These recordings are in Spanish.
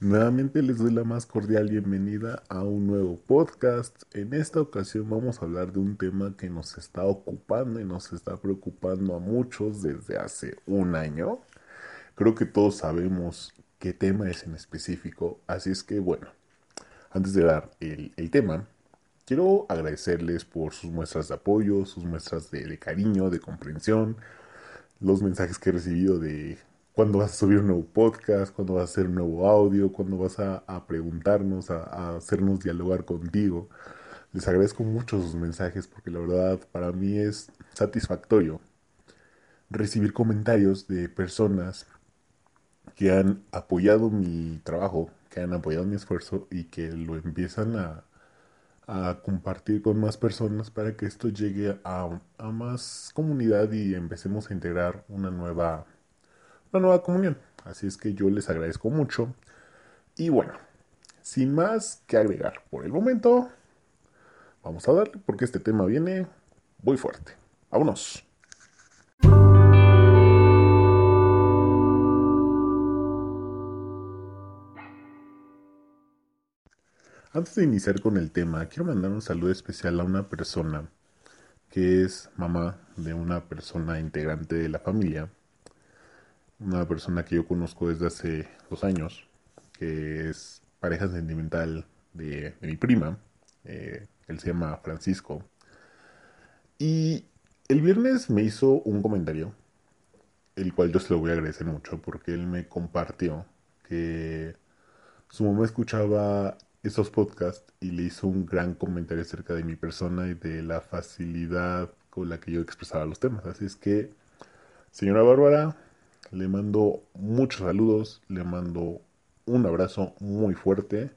Nuevamente les doy la más cordial bienvenida a un nuevo podcast. En esta ocasión vamos a hablar de un tema que nos está ocupando y nos está preocupando a muchos desde hace un año. Creo que todos sabemos qué tema es en específico, así es que bueno, antes de dar el, tema, quiero agradecerles por sus muestras de apoyo, sus muestras de cariño, de comprensión, los mensajes que he recibido de cuándo vas a subir un nuevo podcast, cuándo vas a hacer un nuevo audio, cuándo vas a, preguntarnos, a, hacernos dialogar contigo. Les agradezco mucho sus mensajes porque la verdad para mí es satisfactorio recibir comentarios de personas que han apoyado mi trabajo, que han apoyado mi esfuerzo y que lo empiezan a, a compartir con más personas para que esto llegue a, a más comunidad y empecemos a integrar una nueva la nueva comunión. Así es que yo les agradezco mucho. Y bueno, sin más que agregar por el momento, vamos a darle porque este tema viene muy fuerte. Vámonos. Antes de iniciar con el tema, quiero mandar un saludo especial a una persona que es mamá de una persona integrante de la familia una persona que yo conozco desde hace dos años, que es pareja sentimental de, mi prima. Eh, él se llama Francisco. Y el viernes me hizo un comentario, el cual yo se lo voy a agradecer mucho, porque él me compartió que su mamá escuchaba esos podcasts y le hizo un gran comentario acerca de mi persona y de la facilidad con la que yo expresaba los temas. Así es que, señora Bárbara, le mando muchos saludos, le mando un abrazo muy fuerte.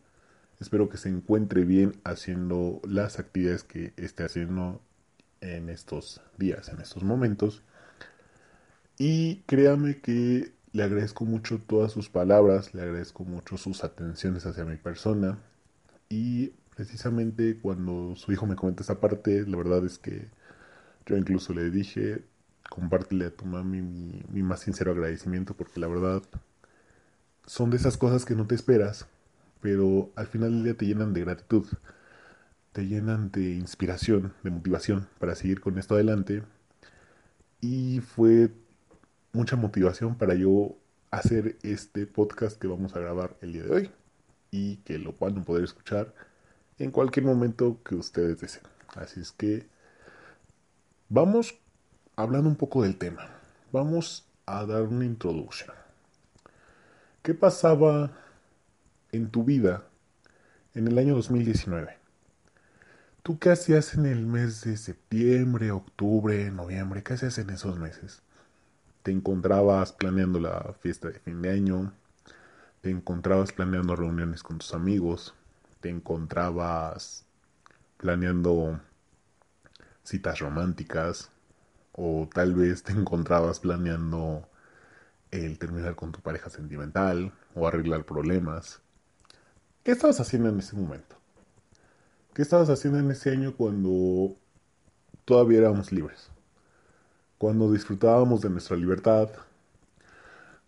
Espero que se encuentre bien haciendo las actividades que esté haciendo en estos días, en estos momentos. Y créame que le agradezco mucho todas sus palabras, le agradezco mucho sus atenciones hacia mi persona. Y precisamente cuando su hijo me comenta esa parte, la verdad es que yo incluso le dije, compártele a tu mami mi, más sincero agradecimiento porque la verdad son de esas cosas que no te esperas, pero al final del día te llenan de gratitud, te llenan de inspiración, de motivación para seguir con esto adelante. Y fue mucha motivación para yo hacer este podcast que vamos a grabar el día de hoy y que lo van a poder escuchar en cualquier momento que ustedes deseen. Así es que vamos hablando un poco del tema, vamos a dar una introducción. ¿Qué pasaba en tu vida en el año 2019? ¿Tú qué hacías en el mes de septiembre, octubre, noviembre? ¿Qué hacías en esos meses? ¿Te encontrabas planeando la fiesta de fin de año? ¿Te encontrabas planeando reuniones con tus amigos? ¿Te encontrabas planeando citas románticas? O tal vez te encontrabas planeando el terminar con tu pareja sentimental o arreglar problemas. ¿Qué estabas haciendo en ese momento? ¿Qué estabas haciendo en ese año cuando todavía éramos libres? Cuando disfrutábamos de nuestra libertad,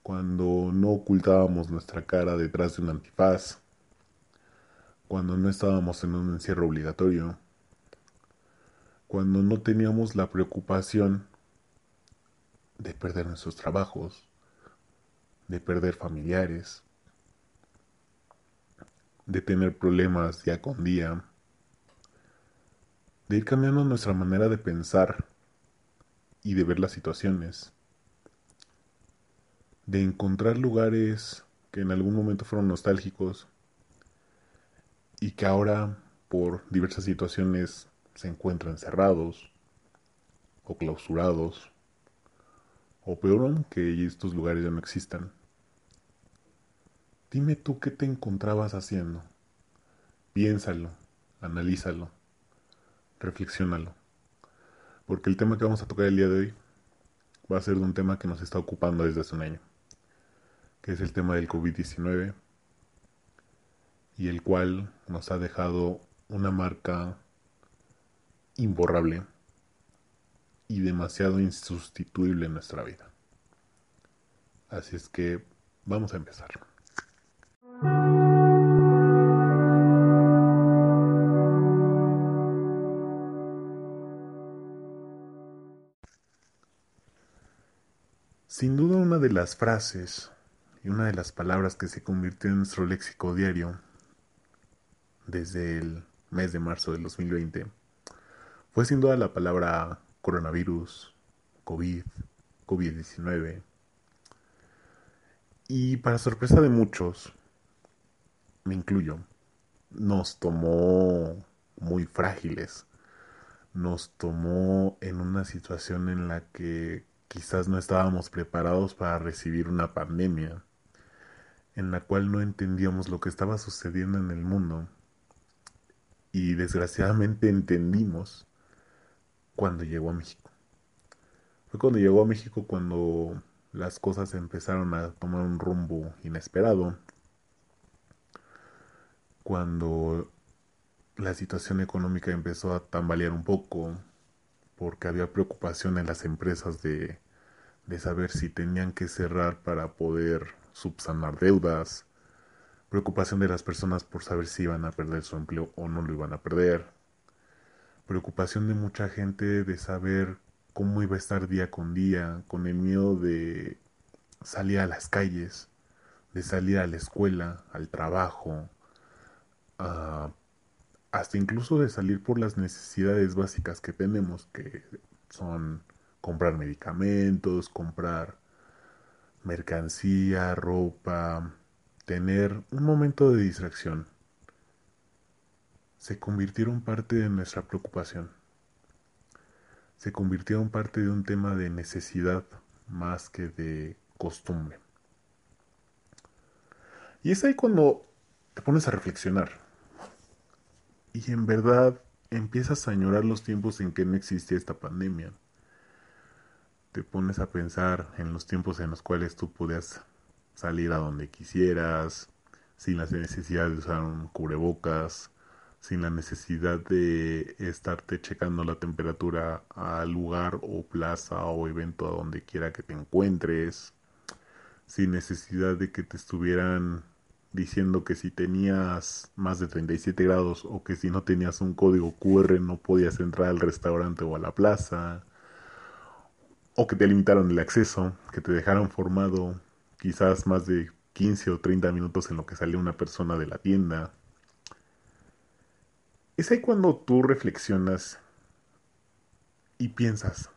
cuando no ocultábamos nuestra cara detrás de un antifaz, cuando no estábamos en un encierro obligatorio, cuando no teníamos la preocupación de perder nuestros trabajos, de perder familiares, de tener problemas día con día, de ir cambiando nuestra manera de pensar y de ver las situaciones, de encontrar lugares que en algún momento fueron nostálgicos y que ahora por diversas situaciones se encuentran cerrados o clausurados, o peor aún, que estos lugares ya no existan. Dime tú qué te encontrabas haciendo. Piénsalo, analízalo, reflexiónalo. Porque el tema que vamos a tocar el día de hoy va a ser de un tema que nos está ocupando desde hace un año, que es el tema del COVID-19 y el cual nos ha dejado una marca imborrable y demasiado insustituible en nuestra vida. Así es que vamos a empezar. Sin duda una de las frases y una de las palabras que se convirtió en nuestro léxico diario desde el mes de marzo del 2020 fue sin duda la palabra coronavirus, COVID, COVID-19. Y para sorpresa de muchos, me incluyo, nos tomó muy frágiles, nos tomó en una situación en la que quizás no estábamos preparados para recibir una pandemia, en la cual no entendíamos lo que estaba sucediendo en el mundo y desgraciadamente entendimos cuando llegó a México. Fue cuando llegó a México cuando las cosas empezaron a tomar un rumbo inesperado, cuando la situación económica empezó a tambalear un poco, porque había preocupación en las empresas de, de saber si tenían que cerrar para poder subsanar deudas, preocupación de las personas por saber si iban a perder su empleo o no lo iban a perder, preocupación de mucha gente de saber cómo iba a estar día con día, con el miedo de salir a las calles, de salir a la escuela, al trabajo, hasta incluso de salir por las necesidades básicas que tenemos, que son comprar medicamentos, comprar mercancía, ropa, tener un momento de distracción, se convirtieron parte de nuestra preocupación. Se convirtieron parte de un tema de necesidad más que de costumbre. Y es ahí cuando te pones a reflexionar. Y en verdad empiezas a añorar los tiempos en que no existía esta pandemia. Te pones a pensar en los tiempos en los cuales tú podías salir a donde quisieras, sin la necesidad de usar un cubrebocas, sin la necesidad de estarte checando la temperatura al lugar o plaza o evento a donde quiera que te encuentres, sin necesidad de que te estuvieran diciendo que si tenías más de 37 grados o que si no tenías un código QR no podías entrar al restaurante o a la plaza, o que te limitaron el acceso, que te dejaron formado quizás más de 15 o 30 minutos en lo que salió una persona de la tienda. Es ahí cuando tú reflexionas y piensas,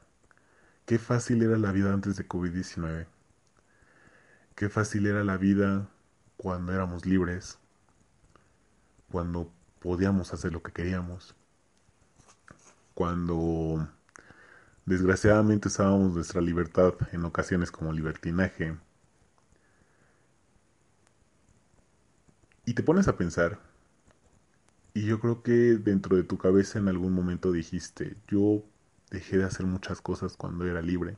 qué fácil era la vida antes de COVID-19, qué fácil era la vida cuando éramos libres, cuando podíamos hacer lo que queríamos, cuando desgraciadamente usábamos nuestra libertad en ocasiones como libertinaje, Y te pones a pensar, y yo creo que dentro de tu cabeza en algún momento dijiste, yo dejé de hacer muchas cosas cuando era libre.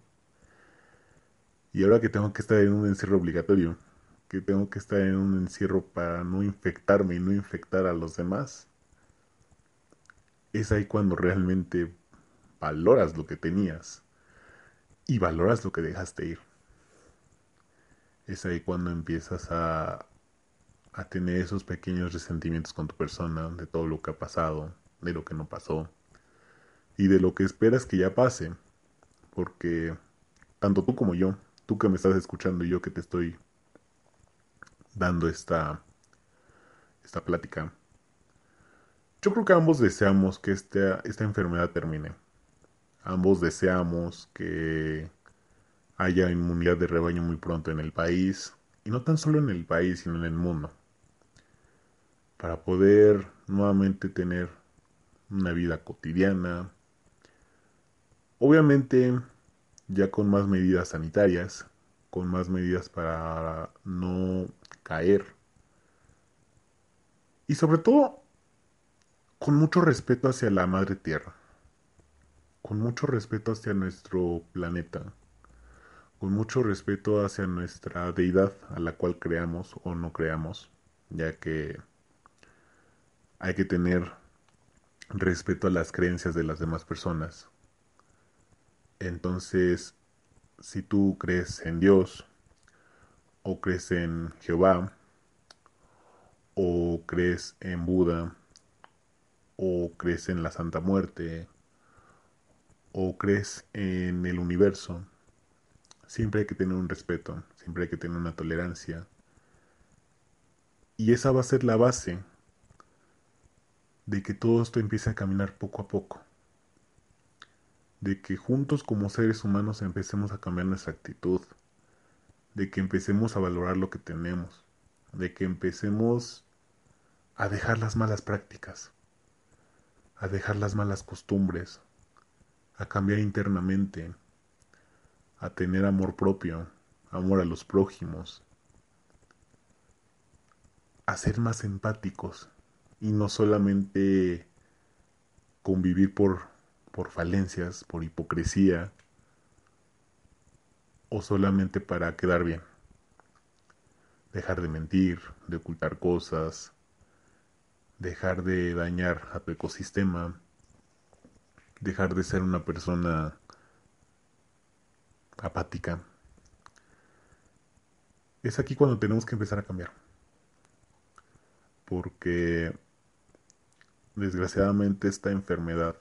Y ahora que tengo que estar en un encierro obligatorio, que tengo que estar en un encierro para no infectarme y no infectar a los demás, es ahí cuando realmente valoras lo que tenías y valoras lo que dejaste ir. Es ahí cuando empiezas a a tener esos pequeños resentimientos con tu persona, de todo lo que ha pasado, de lo que no pasó y de lo que esperas que ya pase. Porque tanto tú como yo, tú que me estás escuchando y yo que te estoy dando esta, esta plática, yo creo que ambos deseamos que esta, esta enfermedad termine. Ambos deseamos que haya inmunidad de rebaño muy pronto en el país, y no tan solo en el país, sino en el mundo para poder nuevamente tener una vida cotidiana. Obviamente ya con más medidas sanitarias, con más medidas para no caer. Y sobre todo con mucho respeto hacia la madre tierra, con mucho respeto hacia nuestro planeta, con mucho respeto hacia nuestra deidad a la cual creamos o no creamos, ya que hay que tener respeto a las creencias de las demás personas. Entonces, si tú crees en Dios, o crees en Jehová, o crees en Buda, o crees en la Santa Muerte, o crees en el universo, siempre hay que tener un respeto, siempre hay que tener una tolerancia. Y esa va a ser la base de que todo esto empiece a caminar poco a poco. De que juntos como seres humanos empecemos a cambiar nuestra actitud. De que empecemos a valorar lo que tenemos. De que empecemos a dejar las malas prácticas. A dejar las malas costumbres. A cambiar internamente. A tener amor propio. Amor a los prójimos. A ser más empáticos y no solamente convivir por, por falencias, por hipocresía o solamente para quedar bien. Dejar de mentir, de ocultar cosas, dejar de dañar a tu ecosistema, dejar de ser una persona apática. Es aquí cuando tenemos que empezar a cambiar. Porque Desgraciadamente esta enfermedad,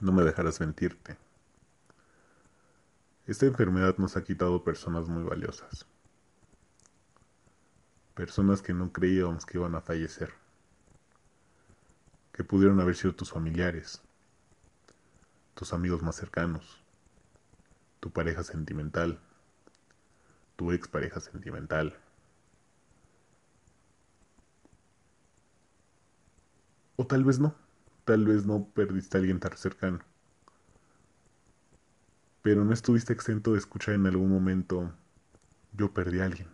no me dejarás mentirte, esta enfermedad nos ha quitado personas muy valiosas, personas que no creíamos que iban a fallecer, que pudieron haber sido tus familiares, tus amigos más cercanos, tu pareja sentimental, tu expareja sentimental, O tal vez no. Tal vez no perdiste a alguien tan cercano. Pero no estuviste exento de escuchar en algún momento, yo perdí a alguien.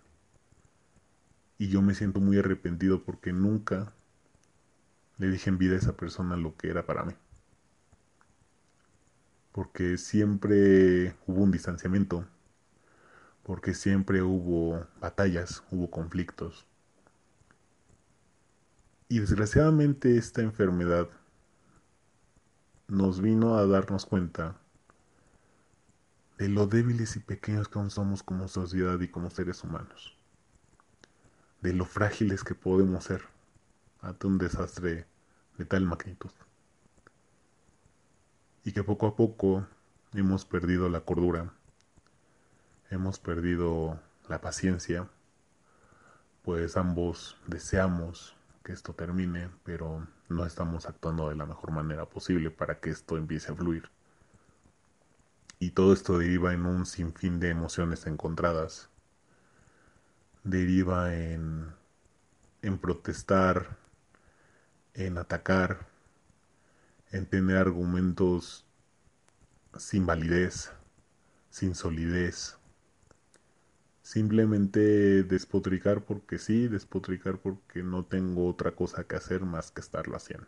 Y yo me siento muy arrepentido porque nunca le dije en vida a esa persona lo que era para mí. Porque siempre hubo un distanciamiento, porque siempre hubo batallas, hubo conflictos. Y desgraciadamente esta enfermedad nos vino a darnos cuenta de lo débiles y pequeños que aún somos como sociedad y como seres humanos, de lo frágiles que podemos ser ante un desastre de tal magnitud, y que poco a poco hemos perdido la cordura, hemos perdido la paciencia, pues ambos deseamos que esto termine, pero no estamos actuando de la mejor manera posible para que esto empiece a fluir. Y todo esto deriva en un sinfín de emociones encontradas. Deriva en, en protestar, en atacar, en tener argumentos sin validez, sin solidez, Simplemente despotricar porque sí, despotricar porque no tengo otra cosa que hacer más que estarlo haciendo.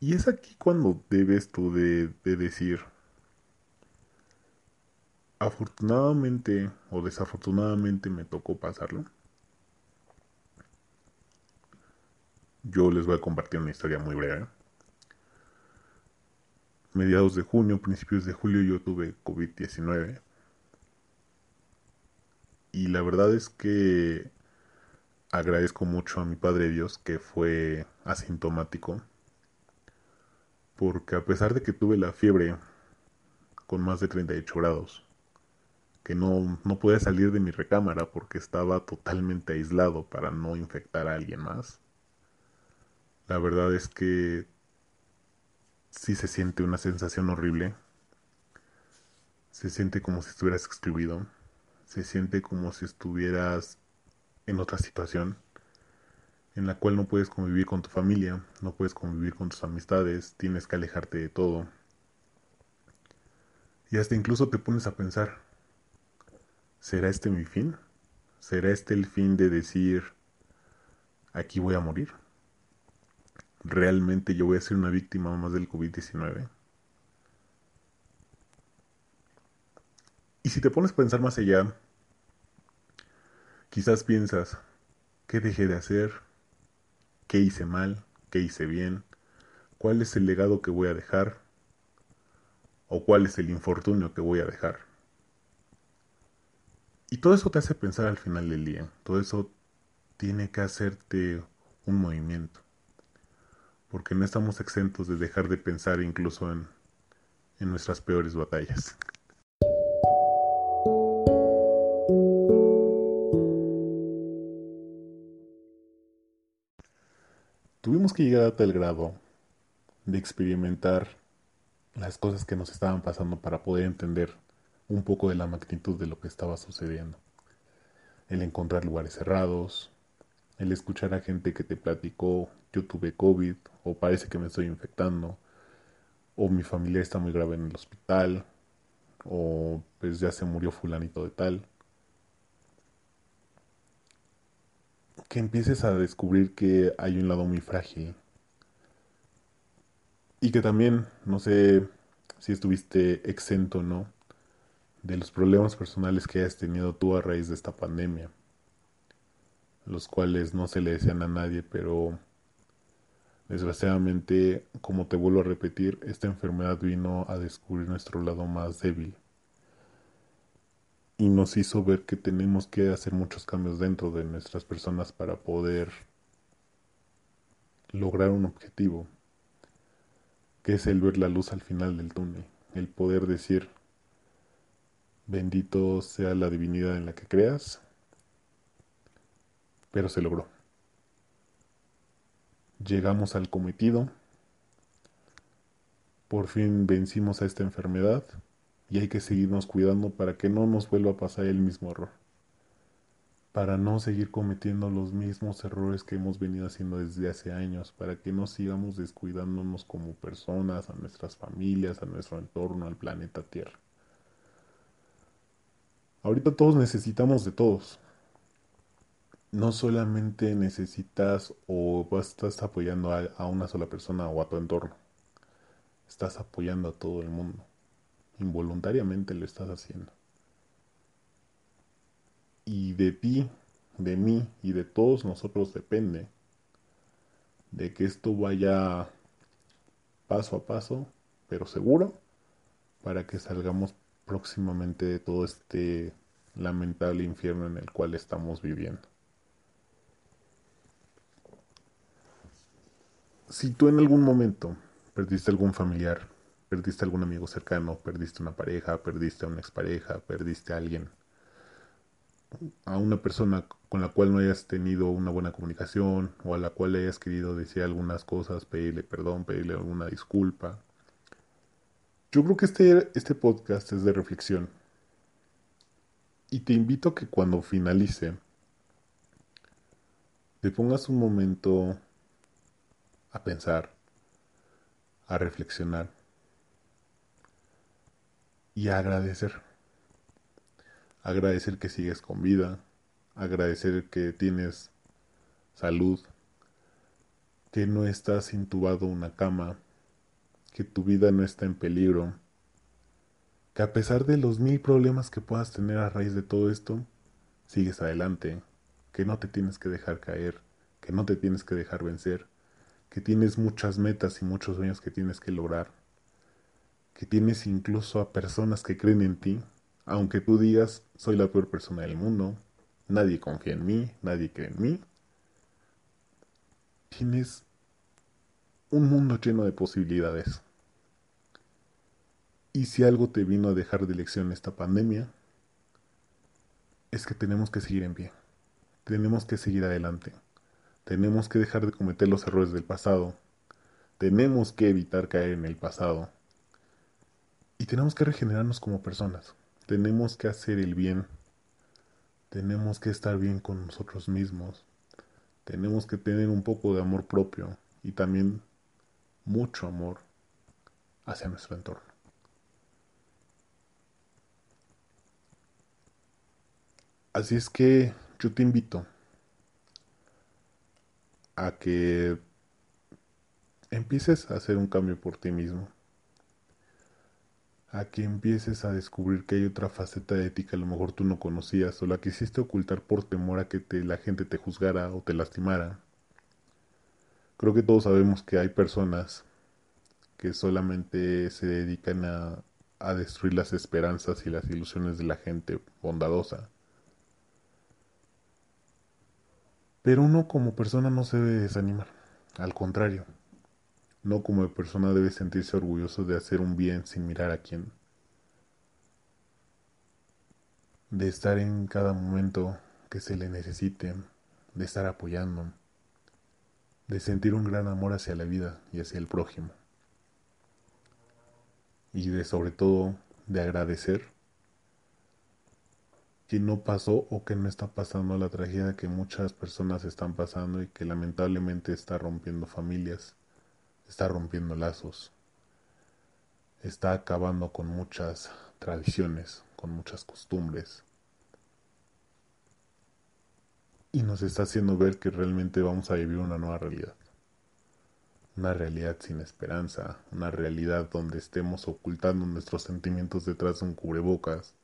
Y es aquí cuando debes tú de, de decir, afortunadamente o desafortunadamente me tocó pasarlo. Yo les voy a compartir una historia muy breve mediados de junio, principios de julio yo tuve COVID-19. Y la verdad es que agradezco mucho a mi Padre Dios que fue asintomático. Porque a pesar de que tuve la fiebre con más de 38 grados, que no, no podía salir de mi recámara porque estaba totalmente aislado para no infectar a alguien más. La verdad es que sí se siente una sensación horrible. Se siente como si estuvieras excluido. Se siente como si estuvieras en otra situación en la cual no puedes convivir con tu familia, no puedes convivir con tus amistades, tienes que alejarte de todo. Y hasta incluso te pones a pensar, ¿será este mi fin? ¿Será este el fin de decir, aquí voy a morir? Realmente yo voy a ser una víctima más del COVID-19? Y si te pones a pensar más allá, quizás piensas, ¿qué dejé de hacer? ¿Qué hice mal? ¿Qué hice bien? ¿Cuál es el legado que voy a dejar? ¿O cuál es el infortunio que voy a dejar? Y todo eso te hace pensar al final del día. Todo eso tiene que hacerte un movimiento porque no estamos exentos de dejar de pensar incluso en, en nuestras peores batallas. Tuvimos que llegar a tal grado de experimentar las cosas que nos estaban pasando para poder entender un poco de la magnitud de lo que estaba sucediendo. El encontrar lugares cerrados, el escuchar a gente que te platicó yo tuve COVID o parece que me estoy infectando o mi familia está muy grave en el hospital o pues ya se murió fulanito de tal. Que empieces a descubrir que hay un lado muy frágil. Y que también, no sé si estuviste exento o no, de los problemas personales que hayas tenido tú a raíz de esta pandemia, los cuales no se le desean a nadie, pero desgraciadamente, como te vuelvo a repetir, esta enfermedad vino a descubrir nuestro lado más débil. Y nos hizo ver que tenemos que hacer muchos cambios dentro de nuestras personas para poder lograr un objetivo que es el ver la luz al final del túnel, el poder decir, bendito sea la divinidad en la que creas, pero se logró. Llegamos al cometido, por fin vencimos a esta enfermedad y hay que seguirnos cuidando para que no nos vuelva a pasar el mismo error para no seguir cometiendo los mismos errores que hemos venido haciendo desde hace años, para que no sigamos descuidándonos como personas, a nuestras familias, a nuestro entorno, al planeta Tierra. Ahorita todos necesitamos de todos. No solamente necesitas o estás apoyando a, a una sola persona o a tu entorno. Estás apoyando a todo el mundo. Involuntariamente lo estás haciendo y de ti, de mí y de todos nosotros depende de que esto vaya paso a paso, pero seguro, para que salgamos próximamente de todo este lamentable infierno en el cual estamos viviendo. Si tú en algún momento perdiste algún familiar, perdiste algún amigo cercano, perdiste una pareja, perdiste a una expareja, perdiste a alguien a una persona con la cual no hayas tenido una buena comunicación o a la cual hayas querido decir algunas cosas, pedirle perdón, pedirle alguna disculpa. Yo creo que este, este podcast es de reflexión. Y te invito a que cuando finalice, te pongas un momento a pensar, a reflexionar y a agradecer. Agradecer que sigues con vida, agradecer que tienes salud, que no estás intubado en una cama, que tu vida no está en peligro, que a pesar de los mil problemas que puedas tener a raíz de todo esto, sigues adelante, que no te tienes que dejar caer, que no te tienes que dejar vencer, que tienes muchas metas y muchos sueños que tienes que lograr, que tienes incluso a personas que creen en ti aunque tú digas, soy la peor persona del mundo, nadie confía en mí, nadie cree en mí, tienes un mundo lleno de posibilidades. Y si algo te vino a dejar de lección esta pandemia, es que tenemos que seguir en pie, tenemos que seguir adelante, tenemos que dejar de cometer los errores del pasado, tenemos que evitar caer en el pasado. Y tenemos que regenerarnos como personas. Tenemos que hacer el bien, tenemos que estar bien con nosotros mismos, tenemos que tener un poco de amor propio y también mucho amor hacia nuestro entorno. Así es que yo te invito a que empieces a hacer un cambio por ti mismo a que empieces a descubrir que hay otra faceta de que a lo mejor tú no conocías o la quisiste ocultar por temor a que la gente te juzgara o te lastimara. Creo que todos sabemos que hay personas que solamente se dedican a destruir las esperanzas y las ilusiones de la gente bondadosa. Pero uno como persona no se debe desanimar, al contrario, No como persona debe sentirse orgulloso de hacer un bien sin mirar a quién. De estar en cada momento que se le necesite, de estar apoyando, de sentir un gran amor hacia la vida y hacia el prójimo. Y de sobre todo de agradecer que no pasó o que no está pasando la tragedia que muchas personas están pasando y que lamentablemente está rompiendo familias, está rompiendo lazos, está acabando con muchas tradiciones, con muchas costumbres. Y nos está haciendo ver que realmente vamos a vivir una nueva realidad. Una realidad sin esperanza, una realidad donde estemos ocultando nuestros sentimientos detrás de un cubrebocas,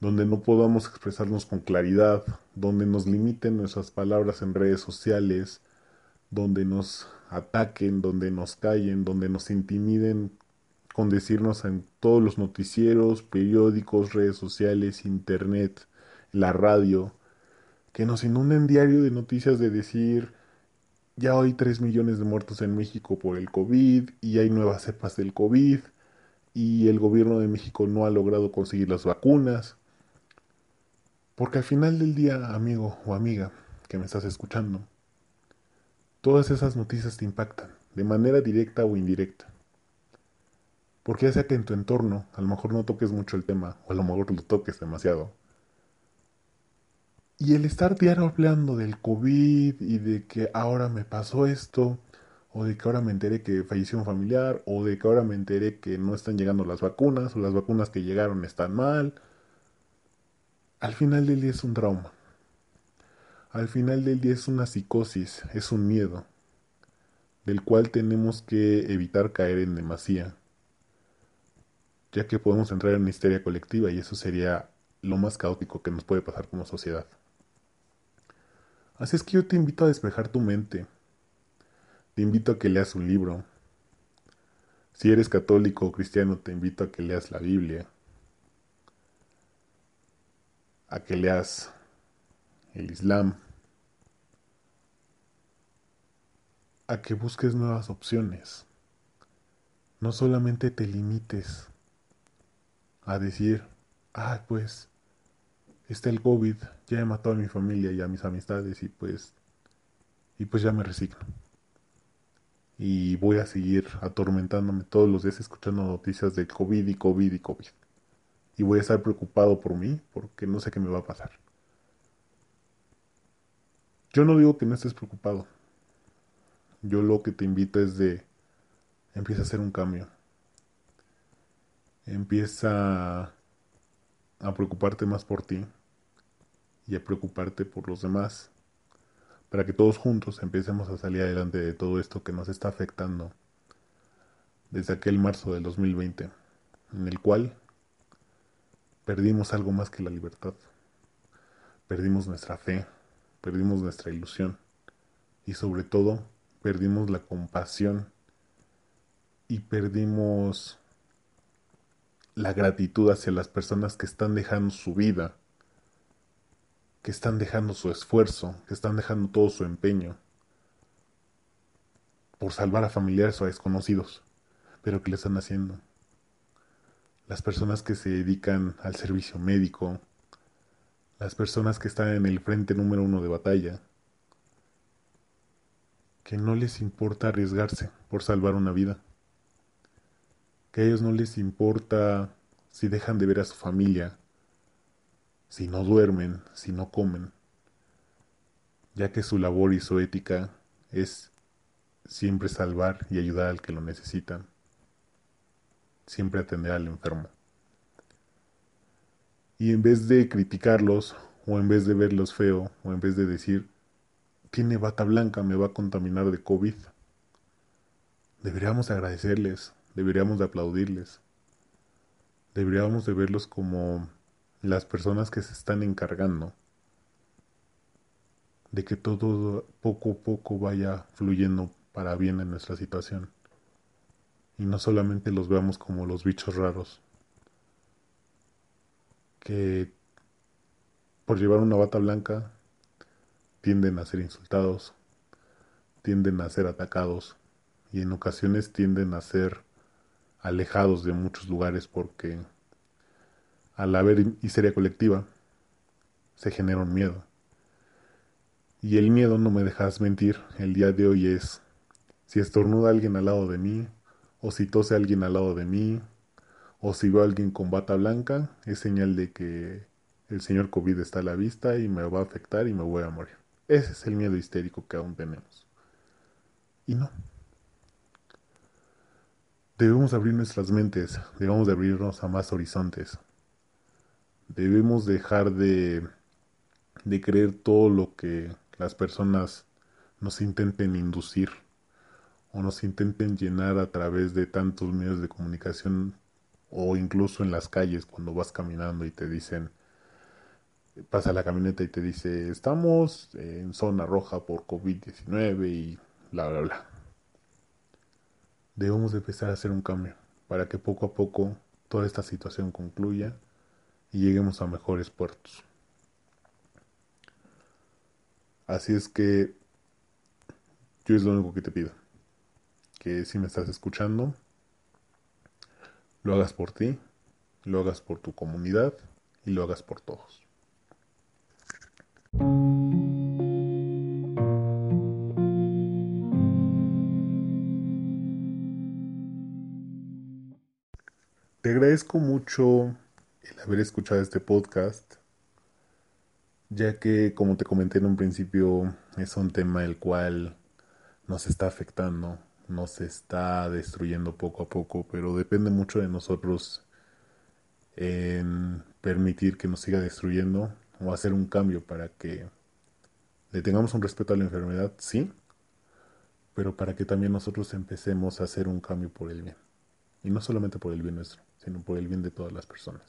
donde no podamos expresarnos con claridad, donde nos limiten nuestras palabras en redes sociales, donde nos ataquen, donde nos callen, donde nos intimiden con decirnos en todos los noticieros, periódicos, redes sociales, internet, la radio, que nos inunden diario de noticias de decir ya hay 3 millones de muertos en México por el COVID y hay nuevas cepas del COVID y el gobierno de México no ha logrado conseguir las vacunas. Porque al final del día, amigo o amiga que me estás escuchando, todas esas noticias te impactan, de manera directa o indirecta. Porque ya sea que en tu entorno a lo mejor no toques mucho el tema, o a lo mejor lo toques demasiado. Y el estar diario hablando del COVID y de que ahora me pasó esto, o de que ahora me enteré que falleció un familiar, o de que ahora me enteré que no están llegando las vacunas, o las vacunas que llegaron están mal, al final del día es un trauma. Al final del día es una psicosis, es un miedo, del cual tenemos que evitar caer en demasía ya que podemos entrar en una histeria colectiva y eso sería lo más caótico que nos puede pasar como sociedad. Así es que yo te invito a despejar tu mente, te invito a que leas un libro. Si eres católico o cristiano, te invito a que leas la Biblia, a que leas el Islam, a que busques nuevas opciones. No solamente te limites a decir, ah, pues, está el COVID, ya he matado a mi familia y a mis amistades y pues, y pues ya me resigno. Y voy a seguir atormentándome todos los días escuchando noticias de COVID y COVID y COVID. Y voy a estar preocupado por mí porque no sé qué me va a pasar. Yo no digo que no estés preocupado. Yo lo que te invito es de empieza a hacer un cambio empieza a preocuparte más por ti y a preocuparte por los demás, para que todos juntos empecemos a salir adelante de todo esto que nos está afectando desde aquel marzo del 2020, en el cual perdimos algo más que la libertad, perdimos nuestra fe, perdimos nuestra ilusión y sobre todo perdimos la compasión y perdimos la gratitud hacia las personas que están dejando su vida, que están dejando su esfuerzo, que están dejando todo su empeño por salvar a familiares o a desconocidos, pero que le están haciendo. Las personas que se dedican al servicio médico, las personas que están en el frente número uno de batalla, que no les importa arriesgarse por salvar una vida que a ellos no les importa si dejan de ver a su familia, si no duermen, si no comen, ya que su labor y su ética es siempre salvar y ayudar al que lo necesitan, siempre atender al enfermo. Y en vez de criticarlos, o en vez de verlos feo, o en vez de decir, tiene bata blanca, me va a contaminar de COVID, deberíamos agradecerles, deberíamos de aplaudirles. Deberíamos de verlos como las personas que se están encargando de que todo poco a poco vaya fluyendo para bien en nuestra situación. Y no solamente los veamos como los bichos raros que por llevar una bata blanca tienden a ser insultados, tienden a ser atacados y en ocasiones tienden a ser alejados de muchos lugares porque al haber histeria colectiva se genera un miedo. Y el miedo, no me dejas mentir, el día de hoy es si estornuda alguien al lado de mí, o si tose alguien al lado de mí, o si veo a alguien con bata blanca, es señal de que el señor COVID está a la vista y me va a afectar y me voy a morir. Ese es el miedo histérico que aún tenemos. Y no. Debemos abrir nuestras mentes, debemos de abrirnos a más horizontes. Debemos dejar de, de creer todo lo que las personas nos intenten inducir o nos intenten llenar a través de tantos medios de comunicación o incluso en las calles cuando vas caminando y te dicen, pasa la camioneta y te dice, estamos en zona roja por COVID-19 y bla, bla, bla. Debemos empezar a hacer un cambio para que poco a poco toda esta situación concluya y lleguemos a mejores puertos. Así es que yo es lo único que te pido. Que si me estás escuchando, lo hagas por ti, lo hagas por tu comunidad y lo hagas por todos. Te agradezco mucho el haber escuchado este podcast ya que como te comenté en un principio es un tema el cual nos está afectando, nos está destruyendo poco a poco, pero depende mucho de nosotros en permitir que nos siga destruyendo o hacer un cambio para que le tengamos un respeto a la enfermedad, sí, pero para que también nosotros empecemos a hacer un cambio por el bien. Y no solamente por el bien nuestro, sino por el bien de todas las personas.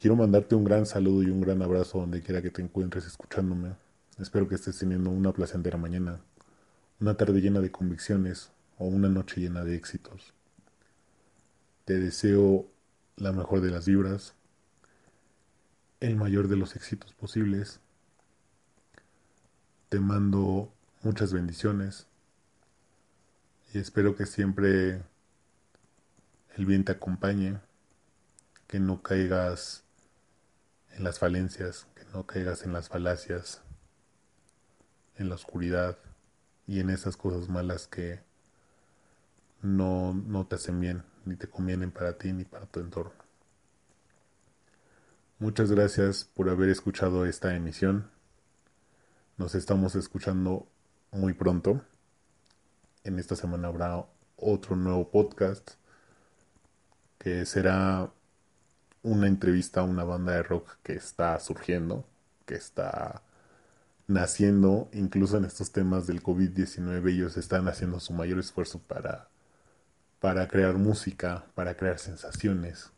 Quiero mandarte un gran saludo y un gran abrazo donde quiera que te encuentres escuchándome. Espero que estés teniendo una placentera mañana, una tarde llena de convicciones o una noche llena de éxitos. Te deseo la mejor de las vibras, el mayor de los éxitos posibles. Te mando muchas bendiciones y espero que siempre el bien te acompañe, que no caigas en las falencias, que no caigas en las falacias, en la oscuridad y en esas cosas malas que no, no te hacen bien, ni te convienen para ti ni para tu entorno. Muchas gracias por haber escuchado esta emisión. Nos estamos escuchando muy pronto. En esta semana habrá otro nuevo podcast que será una entrevista a una banda de rock que está surgiendo, que está naciendo, incluso en estos temas del COVID-19, ellos están haciendo su mayor esfuerzo para, para crear música, para crear sensaciones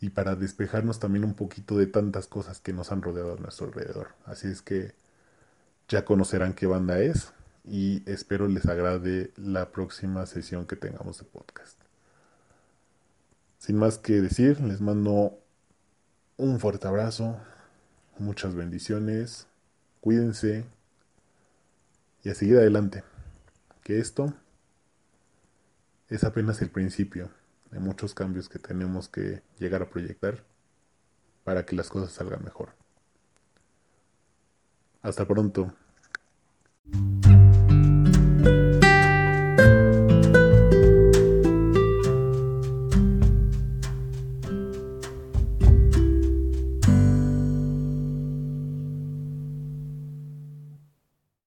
y para despejarnos también un poquito de tantas cosas que nos han rodeado a nuestro alrededor. Así es que ya conocerán qué banda es y espero les agrade la próxima sesión que tengamos de podcast. Sin más que decir, les mando un fuerte abrazo, muchas bendiciones, cuídense y a seguir adelante, que esto es apenas el principio de muchos cambios que tenemos que llegar a proyectar para que las cosas salgan mejor. Hasta pronto.